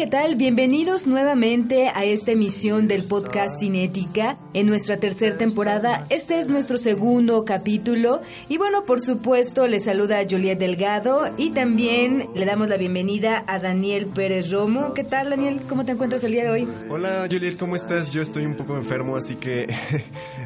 ¿qué tal? Bienvenidos nuevamente a esta emisión del podcast Cinética en nuestra tercera temporada. Este es nuestro segundo capítulo y bueno, por supuesto, le saluda Juliet Delgado y también le damos la bienvenida a Daniel Pérez Romo. ¿Qué tal, Daniel? ¿Cómo te encuentras el día de hoy? Hola Juliet, ¿cómo estás? Yo estoy un poco enfermo, así que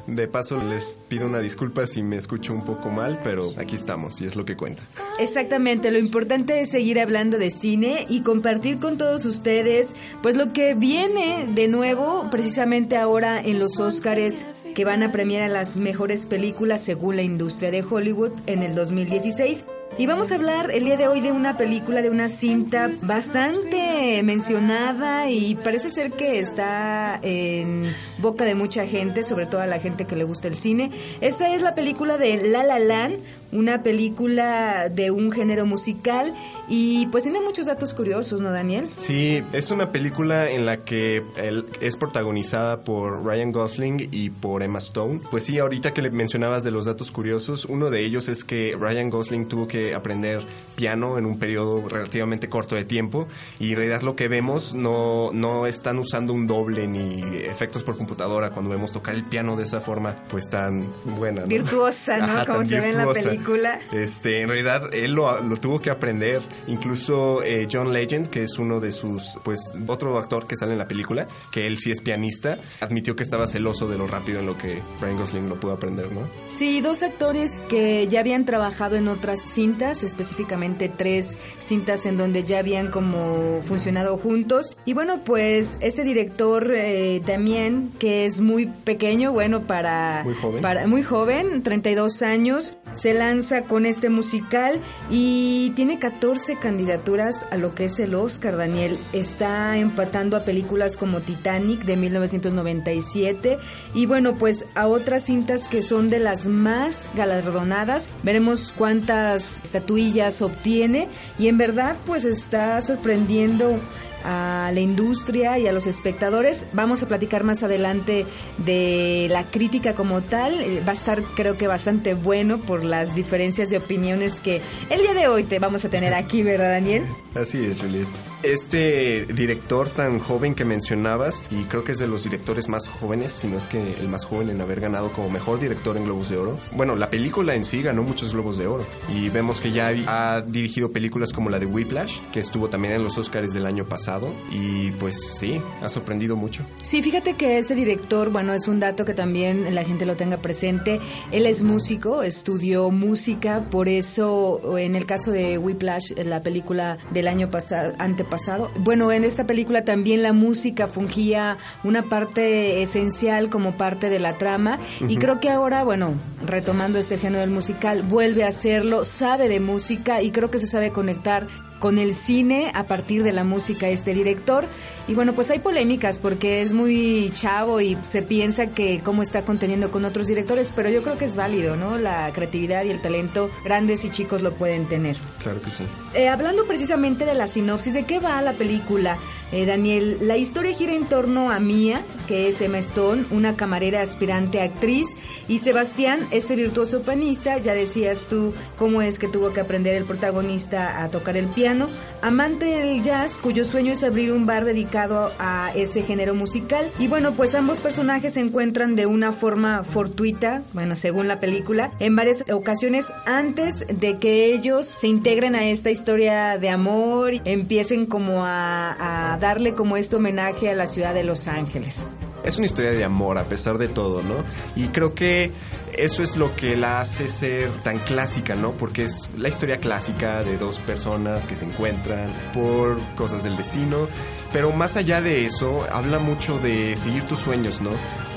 de paso les pido una disculpa si me escucho un poco mal, pero aquí estamos y es lo que cuenta. Exactamente, lo importante es seguir hablando de cine y compartir con todos ustedes pues lo que viene de nuevo precisamente ahora en los Óscares que van a premiar a las mejores películas según la industria de Hollywood en el 2016. Y vamos a hablar el día de hoy de una película, de una cinta bastante mencionada y parece ser que está en boca de mucha gente, sobre todo a la gente que le gusta el cine. Esta es la película de La La Land, una película de un género musical y pues tiene muchos datos curiosos, ¿no, Daniel? Sí, es una película en la que él es protagonizada por Ryan Gosling y por Emma Stone. Pues sí, ahorita que le mencionabas de los datos curiosos, uno de ellos es que Ryan Gosling tuvo que aprender piano en un periodo relativamente corto de tiempo y en realidad lo que vemos no, no están usando un doble ni efectos por computadora cuando vemos tocar el piano de esa forma pues tan buena. ¿no? Virtuosa, ¿no? Ajá, Como se ve en la virtuosa. Película. Este, en realidad él lo, lo tuvo que aprender. Incluso eh, John Legend, que es uno de sus, pues, otro actor que sale en la película, que él sí es pianista, admitió que estaba celoso de lo rápido en lo que Ryan Gosling lo pudo aprender, ¿no? Sí, dos actores que ya habían trabajado en otras cintas, específicamente tres cintas en donde ya habían como funcionado juntos. Y bueno, pues ese director eh, Damien, que es muy pequeño, bueno, para... Muy joven. Para, muy joven, 32 años, se lanza con este musical y tiene 14 candidaturas a lo que es el Oscar, Daniel. Está empatando a películas como Titanic de 1997 y bueno, pues a otras cintas que son de las más galardonadas. Veremos cuántas estatuillas obtiene y en verdad pues está sorprendiendo a la industria y a los espectadores. Vamos a platicar más adelante de la crítica como tal. Eh, Va a estar creo que bastante bueno por las diferencias de opiniones que el día de hoy te vamos a tener aquí, ¿verdad, Daniel? Así es, Juliet. Este director tan joven que mencionabas, y creo que es de los directores más jóvenes, si no es que el más joven en haber ganado como mejor director en Globos de Oro. Bueno, la película en sí ganó muchos Globos de Oro. Y vemos que ya ha dirigido películas como la de Whiplash, que estuvo también en los Oscars del año pasado. Y pues sí, ha sorprendido mucho. Sí, fíjate que ese director, bueno, es un dato que también la gente lo tenga presente. Él es músico, estudió música, por eso en el caso de Whiplash, la película del año pasado, antepasado, bueno, en esta película también la música fungía una parte esencial como parte de la trama. Y creo que ahora, bueno, retomando este género del musical, vuelve a hacerlo, sabe de música y creo que se sabe conectar con el cine a partir de la música este director. Y bueno, pues hay polémicas porque es muy chavo y se piensa que cómo está conteniendo con otros directores, pero yo creo que es válido, ¿no? La creatividad y el talento, grandes y chicos lo pueden tener. Claro que sí. Eh, hablando precisamente de la sinopsis, ¿de qué va la película? Eh, Daniel, la historia gira en torno a Mia, que es Emma Stone, una camarera aspirante a actriz, y Sebastián, este virtuoso pianista, ya decías tú cómo es que tuvo que aprender el protagonista a tocar el piano, amante del jazz, cuyo sueño es abrir un bar dedicado a ese género musical. Y bueno, pues ambos personajes se encuentran de una forma fortuita, bueno, según la película, en varias ocasiones antes de que ellos se integren a esta historia de amor empiecen como a, a darle como este homenaje a la ciudad de Los Ángeles. Es una historia de amor a pesar de todo, ¿no? Y creo que eso es lo que la hace ser tan clásica, ¿no? Porque es la historia clásica de dos personas que se encuentran por cosas del destino, pero más allá de eso, habla mucho de seguir tus sueños, ¿no?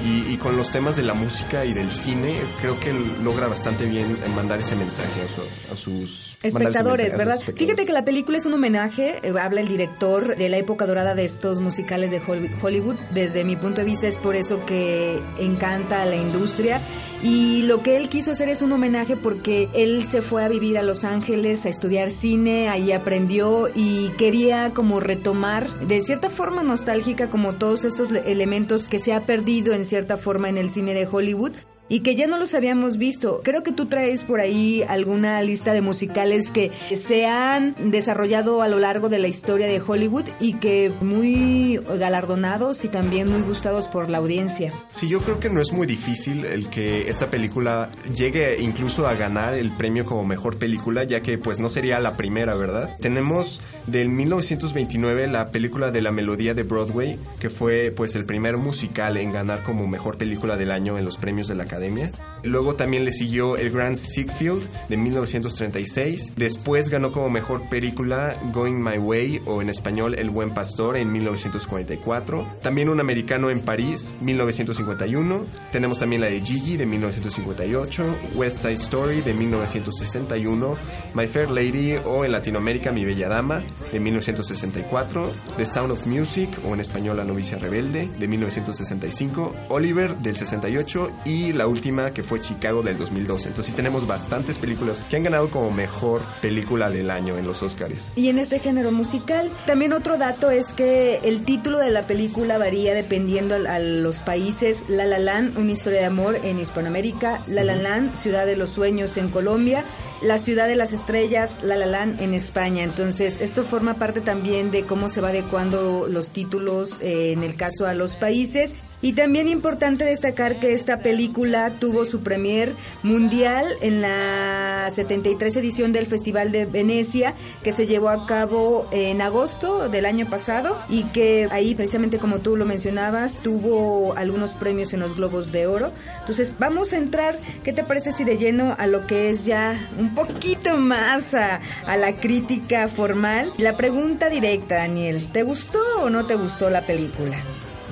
Y, y con los temas de la música y del cine, creo que logra bastante bien mandar ese mensaje a, su- a sus espectadores, ¿verdad? Fíjate que la película es un homenaje, eh, habla el director de la época dorada de estos musicales de Hol- Hollywood. Desde mi punto de vista es por eso que encanta a la industria. Y lo que él quiso hacer es un homenaje porque él se fue a vivir a Los Ángeles a estudiar cine, ahí aprendió y quería como retomar de cierta forma nostálgica como todos estos le- elementos que se ha perdido en cierta forma en el cine de Hollywood y que ya no los habíamos visto. Creo que tú traes por ahí alguna lista de musicales que se han desarrollado a lo largo de la historia de Hollywood y que muy galardonados y también muy gustados por la audiencia. Sí, yo creo que no es muy difícil el que esta película llegue incluso a ganar el premio como mejor película, ya que pues no sería la primera, ¿verdad? Tenemos del 1929 la película de la melodía de Broadway, que fue pues el primer musical en ganar como mejor película del año en los premios de la Academia. Luego también le siguió el Grand Siegfried de 1936. Después ganó como mejor película Going My Way o en español El Buen Pastor en 1944. También un americano en París, 1951. Tenemos también la de Gigi de 1958, West Side Story de 1961, My Fair Lady o en Latinoamérica Mi Bella Dama de 1964, The Sound of Music o en español La Novicia Rebelde de 1965, Oliver del 68 y la última que fue Chicago del 2012. Entonces sí tenemos bastantes películas que han ganado como mejor película del año en los Oscars. Y en este género musical, también otro dato es que el título de la película varía dependiendo a, a los países. La La Land, una historia de amor en Hispanoamérica. La La Land, Ciudad de los Sueños en Colombia. La Ciudad de las Estrellas, La La Land en España. Entonces, esto forma parte también de cómo se va adecuando los títulos eh, en el caso a los países. Y también importante destacar que esta película tuvo su premier mundial en la 73 edición del Festival de Venecia, que se llevó a cabo en agosto del año pasado y que ahí, precisamente como tú lo mencionabas, tuvo algunos premios en los Globos de Oro. Entonces, vamos a entrar, ¿qué te parece si de lleno a lo que es ya un poquito más a, a la crítica formal? La pregunta directa, Daniel, ¿te gustó o no te gustó la película?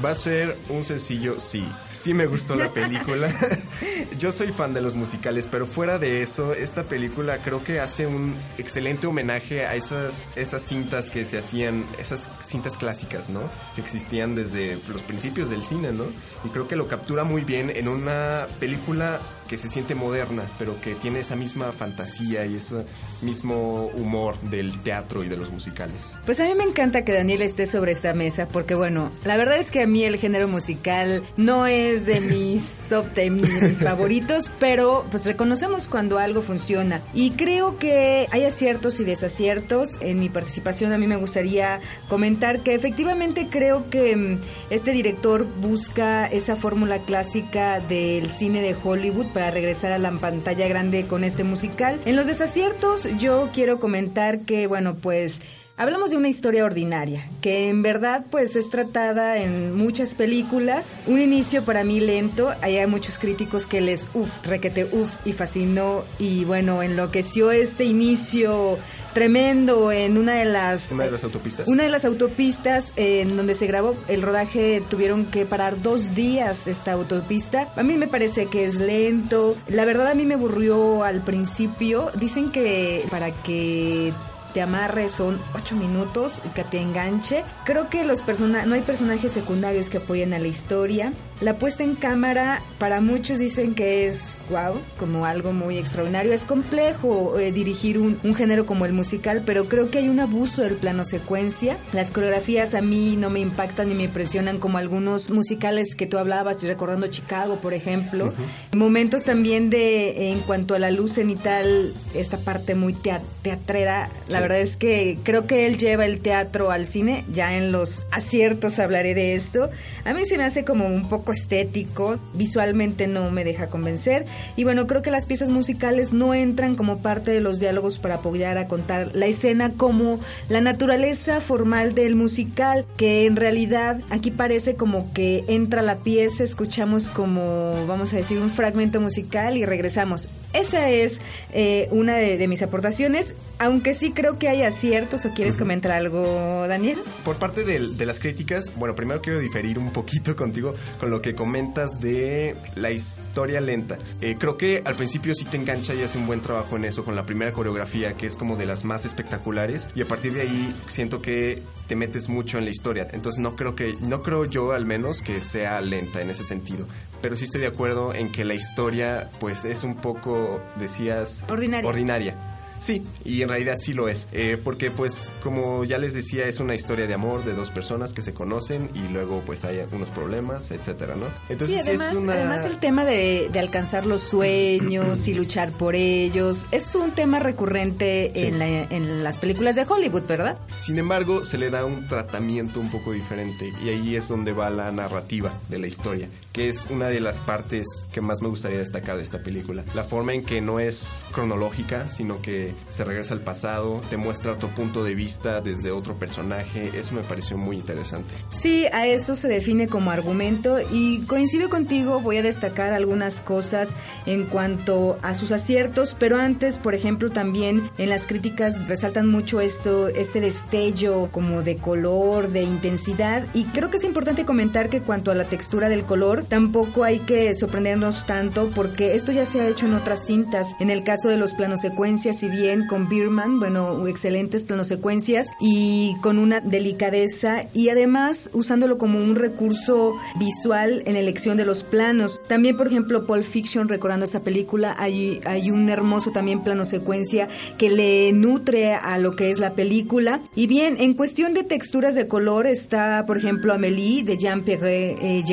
Va a ser un sencillo sí. Sí me gustó la película. Yo soy fan de los musicales, pero fuera de eso, esta película creo que hace un excelente homenaje a esas, esas cintas que se hacían, esas cintas clásicas, ¿no? Que existían desde los principios del cine, ¿no? Y creo que lo captura muy bien en una película que se siente moderna, pero que tiene esa misma fantasía y ese mismo humor del teatro y de los musicales. Pues a mí me encanta que Daniel esté sobre esta mesa porque bueno, la verdad es que a mí el género musical no es de mis top 10 ni de mis favoritos, pero pues reconocemos cuando algo funciona y creo que hay aciertos y desaciertos. En mi participación a mí me gustaría comentar que efectivamente creo que mm, este director busca esa fórmula clásica del cine de Hollywood para regresar a la pantalla grande con este musical. En los desaciertos yo quiero comentar que bueno, pues Hablamos de una historia ordinaria, que en verdad pues es tratada en muchas películas. Un inicio para mí lento, hay muchos críticos que les uff, requete uff y fascinó y bueno, enloqueció este inicio tremendo en una de las... Una de las autopistas. Una de las autopistas en donde se grabó el rodaje tuvieron que parar dos días esta autopista. A mí me parece que es lento. La verdad a mí me aburrió al principio. Dicen que para que te amarre son ocho minutos y que te enganche. Creo que los persona no hay personajes secundarios que apoyen a la historia. La puesta en cámara para muchos dicen que es wow, como algo muy extraordinario. Es complejo eh, dirigir un, un, género como el musical, pero creo que hay un abuso del plano secuencia. Las coreografías a mí no me impactan ni me impresionan como algunos musicales que tú hablabas, recordando Chicago, por ejemplo. Uh -huh. Momentos también de, en cuanto a la luz cenital, esta parte muy tea teatrera, la sí. verdad es que creo que él lleva el teatro al cine, ya en los aciertos hablaré de esto. A mí se me hace como un poco estético, visualmente no me deja convencer y bueno, creo que las piezas musicales no entran como parte de los diálogos para apoyar a contar la escena como la naturaleza formal del musical, que en realidad aquí parece como que entra la pieza, escuchamos como, vamos a decir, un fragmento musical y regresamos. Esa es eh, una de, mis aportaciones, aunque sí creo que hay aciertos o quieres comentar algo, Daniel. Por parte de, de las críticas, bueno, primero quiero diferir un poquito contigo con lo que comentas de la historia lenta. Eh, creo que al principio sí te engancha y hace un buen trabajo en eso, con la primera coreografía, que es como de las más espectaculares, y a partir de ahí siento que te metes mucho en la historia. Entonces no creo que, no creo yo al menos que sea lenta en ese sentido. Pero sí estoy de acuerdo en que la historia, pues es un poco, decías, ordinaria. ordinaria. Sí, y en realidad sí lo es, eh, porque pues como ya les decía es una historia de amor de dos personas que se conocen y luego pues hay algunos problemas, etcétera, ¿no? Entonces sí, además, además el tema de, alcanzar los sueños y luchar por ellos es un tema recurrente en, en las películas de Hollywood, ¿verdad? Sin embargo, se le da un tratamiento un poco diferente y ahí es donde va la narrativa de la historia, que es una de las partes que más me gustaría destacar de esta película. La forma en que no es cronológica, sino que se regresa al pasado, te muestra otro punto de vista desde otro personaje. Eso me pareció muy interesante. Sí, a eso se define como argumento y coincido contigo, voy a destacar algunas cosas en cuanto a sus aciertos, pero antes, por ejemplo, también en las críticas resaltan mucho esto, este destello como de color, de intensidad y creo que es importante comentar que cuanto a la textura del color, tampoco hay que sorprendernos tanto porque esto ya se ha hecho en otras cintas. En el caso de los planos secuencias y bien con Birman, bueno, excelentes planosecuencias y con una delicadeza y además usándolo como un recurso visual en elección de los planos. También, por ejemplo, Pulp Fiction, recordando esa película, hay, hay un hermoso también plano secuencia que le nutre a lo que es la película. Y bien, en cuestión de texturas de color está, por ejemplo, Amélie de Jean-Pierre eh,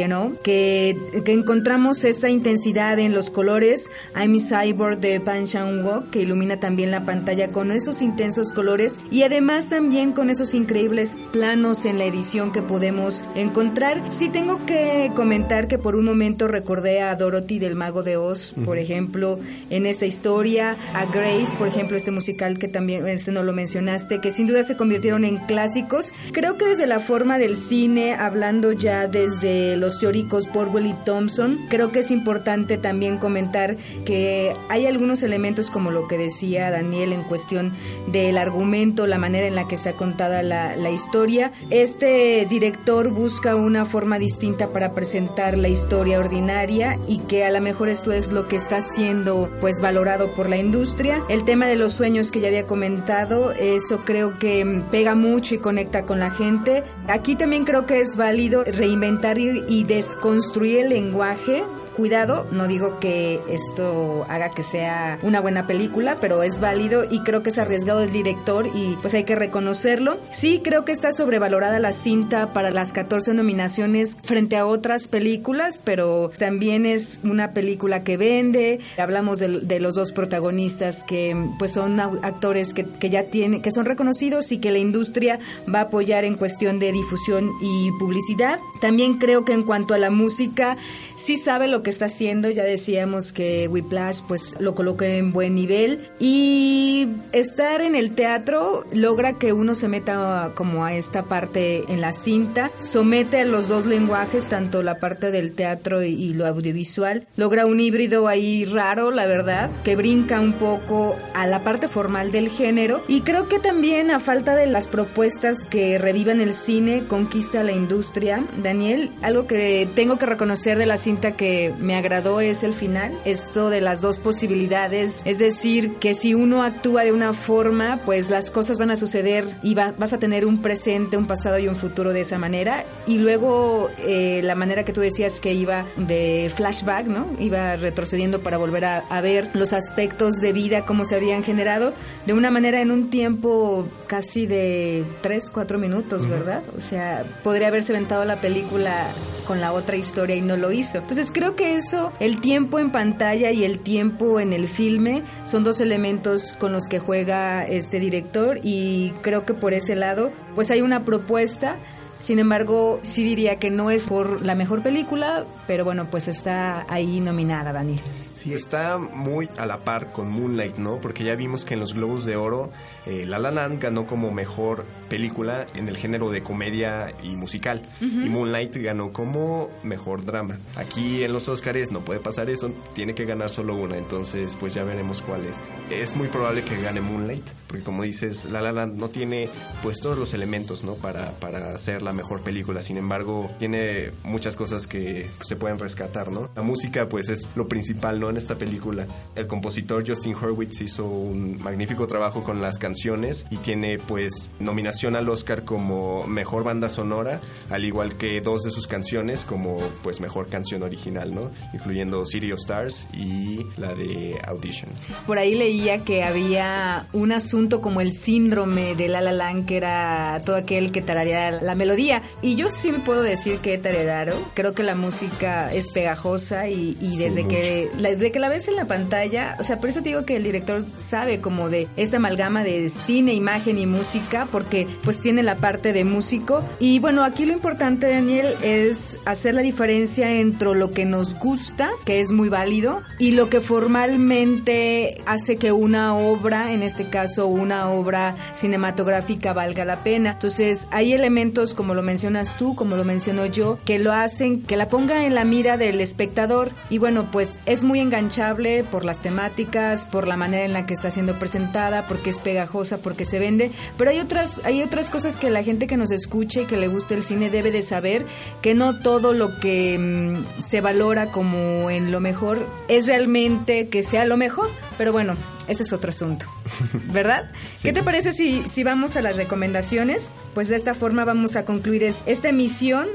que, que encontramos esa intensidad en los colores. I'm Cyborg de Pan Chang-wook, que ilumina también la pantalla con esos intensos colores y además también con esos increíbles planos en la edición que podemos encontrar. Sí tengo que comentar que por un momento recordé a Dorothy del Mago de Oz, por ejemplo, en esta historia, a Grace, por ejemplo, este musical que también este no lo mencionaste, que sin duda se convirtieron en clásicos. Creo que desde la forma del cine, hablando ya desde los teóricos Borwell y Thompson, creo que es importante también comentar que hay algunos elementos como lo que decía Daniel en cuestión del argumento, la manera en la que está contada la, la historia. Este director busca una forma distinta para presentar la historia ordinaria y que a lo mejor esto es lo que está siendo pues valorado por la industria. El tema de los sueños que ya había comentado, eso creo que pega mucho y conecta con la gente. Aquí también creo que es válido reinventar y desconstruir el lenguaje cuidado, no digo que esto haga que sea una buena película, pero es válido y creo que es arriesgado el director y pues hay que reconocerlo. Sí, creo que está sobrevalorada la cinta para las 14 nominaciones frente a otras películas, pero también es una película que vende. Hablamos de, los dos protagonistas que pues son actores que, que ya tienen, que son reconocidos y que la industria va a apoyar en cuestión de difusión y publicidad. También creo que en cuanto a la música, sí sabe lo que está haciendo. Ya decíamos que Whiplash pues lo coloca en buen nivel y estar en el teatro logra que uno se meta como a esta parte en la cinta, somete a los dos lenguajes, tanto la parte del teatro y, lo audiovisual, logra un híbrido ahí raro, la verdad, que brinca un poco a la parte formal del género y creo que también a falta de las propuestas que revivan el cine conquista la industria. Daniel, algo que tengo que reconocer de la cinta que me agradó es el final, esto de las dos posibilidades, es decir, que si uno actúa de una forma, pues las cosas van a suceder y vas a tener un presente, un pasado y un futuro de esa manera, y luego eh, la manera que tú decías que iba de flashback, ¿no? Iba retrocediendo para volver a, a ver los aspectos de vida, cómo se habían generado, de una manera en un tiempo casi de 3, 4 minutos, ¿verdad? O sea, podría haberse aventado la película con la otra historia y no lo hizo. Entonces creo que eso, el tiempo en pantalla y el tiempo en el filme son dos elementos con los que juega este director y creo que por ese lado pues hay una propuesta Sin embargo, sí diría que no es por la mejor película, pero bueno, pues está ahí nominada, Daniel. Sí, está muy a la par con Moonlight, ¿no? Porque ya vimos que en los Globos de Oro, eh, La La Land ganó como mejor película en el género de comedia y musical. Y Moonlight ganó como mejor drama. Aquí en los Oscars no puede pasar eso, tiene que ganar solo una. Entonces, pues ya veremos cuál es. Es muy probable que gane Moonlight, porque como dices, La La Land no tiene pues todos los elementos, ¿no? Para, para ser la mejor película. Sin embargo, tiene muchas cosas que se pueden rescatar, ¿no? La música, pues es lo principal, En esta película. El compositor Justin Hurwitz hizo un magnífico trabajo con las canciones y tiene pues nominación al Oscar como mejor banda sonora, al igual que dos de sus canciones como pues mejor canción original, ¿no? Incluyendo City of Stars y la de Audition. Por ahí leía que había un asunto como el síndrome de La La Land, que era todo aquel que tarareaba la melodía. Y yo sí me puedo decir que he tareado. Creo que la música es pegajosa y, y desde que la, desde que la ves en la pantalla, o sea, por eso te digo que el director sabe como de esta amalgama de cine, imagen y música, porque pues tiene la parte de músico. Y bueno, aquí lo importante, Daniel, es hacer la diferencia entre lo que nos gusta, que es muy válido, y lo que formalmente hace que una obra, en este caso una obra cinematográfica, valga la pena. Entonces, hay elementos, como lo mencionas tú, como lo menciono yo, que lo hacen, que la ponga en la mira del espectador. Y bueno, pues es muy enganchable por las temáticas, por la manera en la que está siendo presentada, porque es pegajosa, porque se vende. Pero hay otras, hay otras cosas que la gente que nos escuche y que le guste el cine debe de saber, que no todo lo que mm, se valora como en lo mejor es realmente que sea lo mejor. Pero bueno, ese es otro asunto, ¿verdad? ¿Qué te parece si, si vamos a las recomendaciones? Pues de esta forma vamos a concluir es- esta emisión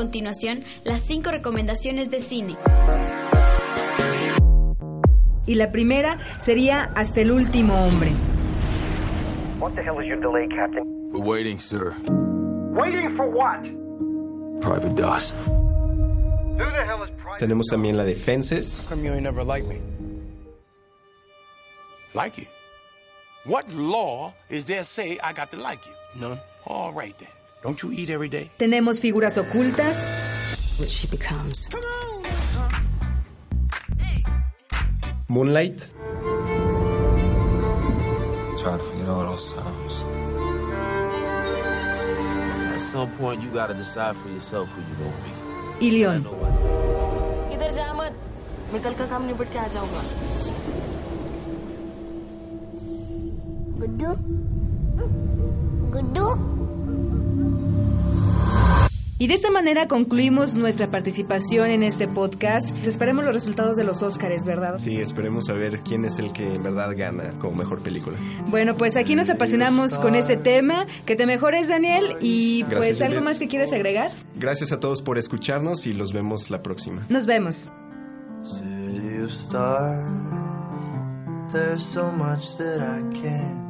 continuación, las cinco recomendaciones de cine. y la primera sería Hasta el último hombre. What the hell is your delay, Captain? We're waiting, sir. Waiting for what? Private Dust. Who the hell is Private? Tenemos también la de Fences. Come you ain't never liked me. Like you? What law is there say I got to like you? None. All right then. Don't you eat every day? Tenemos figuras ocultas, Which she becomes. Moonlight. Try to forget all those times. At some point, you gotta decide for yourself who you gonna be. y León. इधर जा मत मैं कल का काम निपट के आ जाऊंगा गुड्डू Guddu Y de esta manera concluimos nuestra participación en este podcast. Esperemos los resultados de los Óscares, ¿verdad? Sí, esperemos saber quién es el que en verdad gana como mejor película. Bueno, pues aquí nos apasionamos con este tema. Que te mejores, Daniel. Y Gracias, pues algo Juliet. más que quieras agregar. Gracias a todos por escucharnos y los vemos la próxima. Nos vemos. City of stars, there's so much that I can't